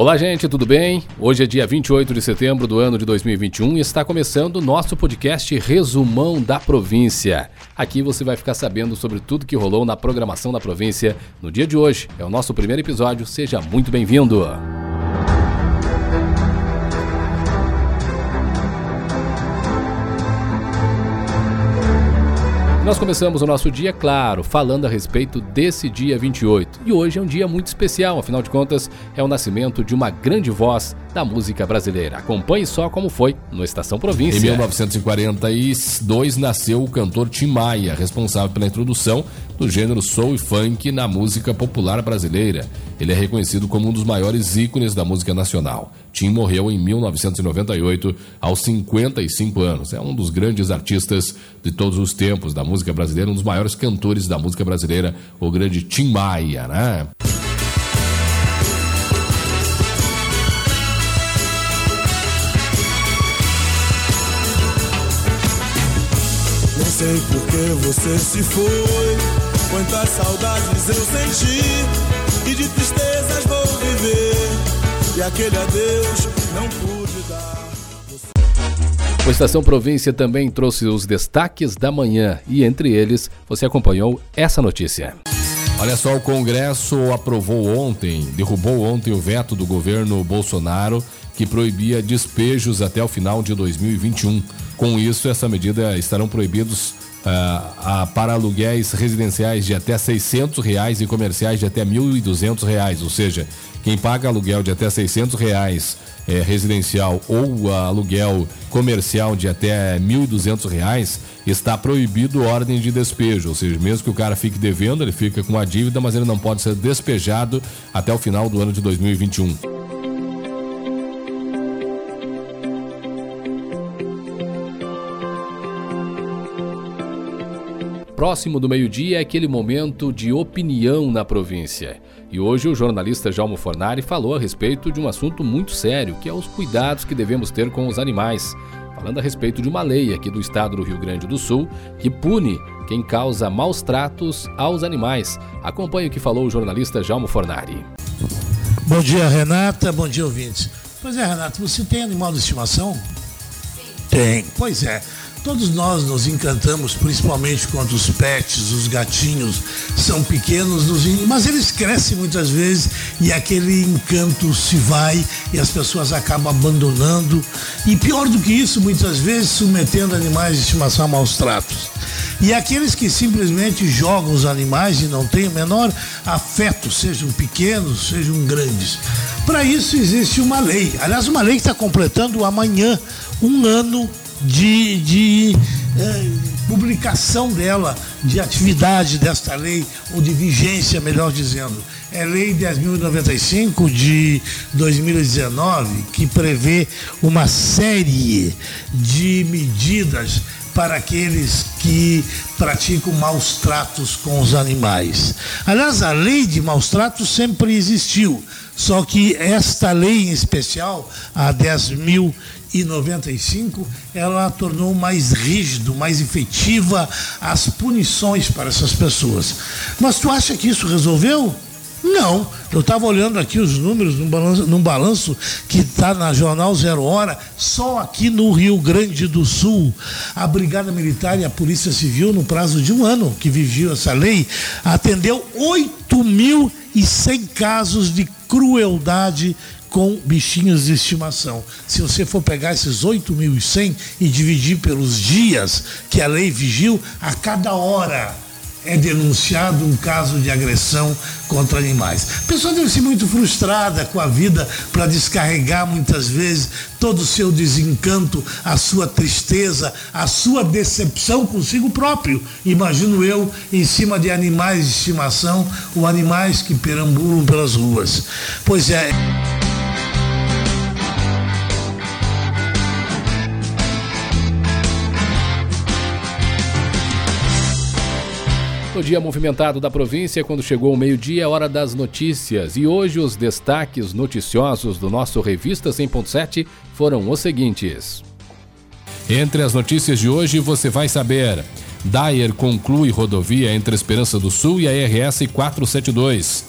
Olá, gente, tudo bem? Hoje é dia 28 de setembro do ano de 2021 e está começando o nosso podcast Resumão da Província. Aqui você vai ficar sabendo sobre tudo que rolou na programação da província no dia de hoje. É o nosso primeiro episódio, seja muito bem-vindo. Nós começamos o nosso dia, claro, falando a respeito desse dia 28. E hoje é um dia muito especial, afinal de contas, é o nascimento de uma grande voz da música brasileira. Acompanhe só como foi no Estação Província. Em 1942 nasceu o cantor Tim Maia, responsável pela introdução do gênero soul e funk na música popular brasileira. Ele é reconhecido como um dos maiores ícones da música nacional. Tim morreu em 1998, aos 55 anos. É um dos grandes artistas de todos os tempos da música brasileira, um dos maiores cantores da música brasileira, o grande Tim Maia, né? sei por que você se foi. Quantas saudades eu senti e de tristezas vou viver. E aquele adeus não pude dar. O Estação Província também trouxe os destaques da manhã e entre eles você acompanhou essa notícia. Olha só, o Congresso aprovou ontem, derrubou ontem o veto do governo Bolsonaro que proibia despejos até o final de 2021. Com isso, essa medida estarão proibidos uh, para aluguéis residenciais de até 600 reais e comerciais de até 1.200 reais, ou seja, quem paga aluguel de até 600 reais é, residencial ou aluguel comercial de até 1.200 reais está proibido ordem de despejo, ou seja, mesmo que o cara fique devendo, ele fica com a dívida, mas ele não pode ser despejado até o final do ano de 2021. Próximo do meio-dia é aquele momento de opinião na província. E hoje o jornalista Jalmo Fornari falou a respeito de um assunto muito sério, que é os cuidados que devemos ter com os animais. Falando a respeito de uma lei aqui do estado do Rio Grande do Sul que pune quem causa maus tratos aos animais. Acompanhe o que falou o jornalista Jalmo Fornari. Bom dia, Renata. Bom dia, ouvintes. Pois é, Renata, você tem animal de estimação? Sim. Tem. Pois é. Todos nós nos encantamos, principalmente quando os pets, os gatinhos, são pequenos, mas eles crescem muitas vezes e aquele encanto se vai e as pessoas acabam abandonando. E pior do que isso, muitas vezes submetendo animais de estimação a maus tratos. E aqueles que simplesmente jogam os animais e não têm o menor afeto, sejam pequenos, sejam grandes. Para isso existe uma lei. Aliás, uma lei que está completando amanhã um ano de, de é, publicação dela, de atividade desta lei, ou de vigência, melhor dizendo. É Lei 10.095 de 2019, que prevê uma série de medidas para aqueles que praticam maus tratos com os animais. Aliás, a lei de maus tratos sempre existiu, só que esta lei em especial, a 10.095, e 95, ela tornou mais rígido, mais efetiva as punições para essas pessoas. Mas tu acha que isso resolveu? Não, eu estava olhando aqui os números num balanço, num balanço que está na Jornal Zero Hora, só aqui no Rio Grande do Sul, a Brigada Militar e a Polícia Civil, no prazo de um ano que vigiu essa lei, atendeu 8.100 casos de crueldade com bichinhos de estimação. Se você for pegar esses 8.100 e dividir pelos dias que a lei vigiu, a cada hora é denunciado um caso de agressão contra animais. A pessoa deve ser muito frustrada com a vida para descarregar muitas vezes todo o seu desencanto, a sua tristeza, a sua decepção consigo próprio. Imagino eu em cima de animais de estimação ou animais que perambulam pelas ruas. Pois é. Dia movimentado da província, quando chegou o meio-dia, é hora das notícias. E hoje os destaques noticiosos do nosso Revista 100.7 foram os seguintes. Entre as notícias de hoje você vai saber: Dyer conclui rodovia entre Esperança do Sul e a RS 472.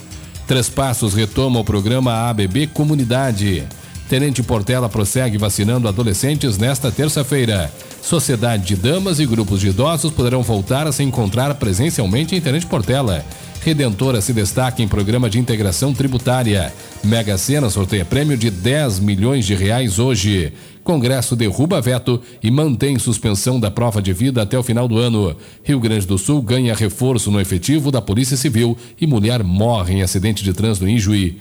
Três Passos retoma o programa ABB Comunidade. Tenente Portela prossegue vacinando adolescentes nesta terça-feira. Sociedade de damas e grupos de idosos poderão voltar a se encontrar presencialmente em Tenente Portela. Redentora se destaca em programa de integração tributária. Mega Sena sorteia prêmio de 10 milhões de reais hoje. Congresso derruba veto e mantém suspensão da prova de vida até o final do ano. Rio Grande do Sul ganha reforço no efetivo da Polícia Civil e mulher morre em acidente de trânsito em Juí.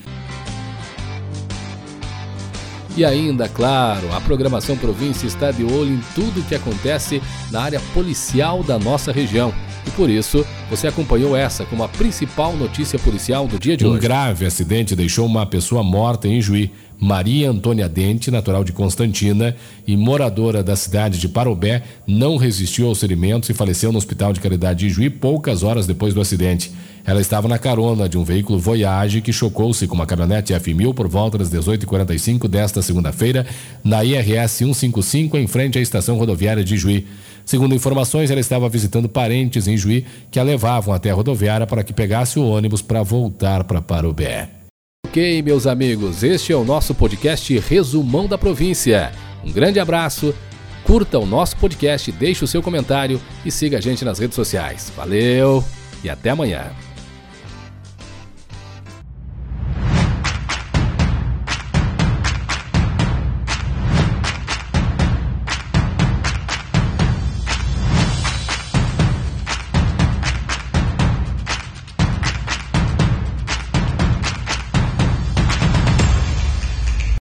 E ainda, claro, a programação província está de olho em tudo o que acontece na área policial da nossa região. E por isso, você acompanhou essa como a principal notícia policial do dia de um hoje. Um grave acidente deixou uma pessoa morta em Juí. Maria Antônia Dente, natural de Constantina e moradora da cidade de Parobé, não resistiu aos ferimentos e faleceu no Hospital de Caridade de Juí poucas horas depois do acidente. Ela estava na carona de um veículo Voyage que chocou-se com uma caminhonete F1000 por volta das 18h45 desta segunda-feira na IRS 155 em frente à estação rodoviária de Juí. Segundo informações, ela estava visitando parentes em Juí que a levavam até a rodoviária para que pegasse o ônibus para voltar para Parobé. Ok, meus amigos, este é o nosso podcast Resumão da Província. Um grande abraço, curta o nosso podcast, deixe o seu comentário e siga a gente nas redes sociais. Valeu e até amanhã.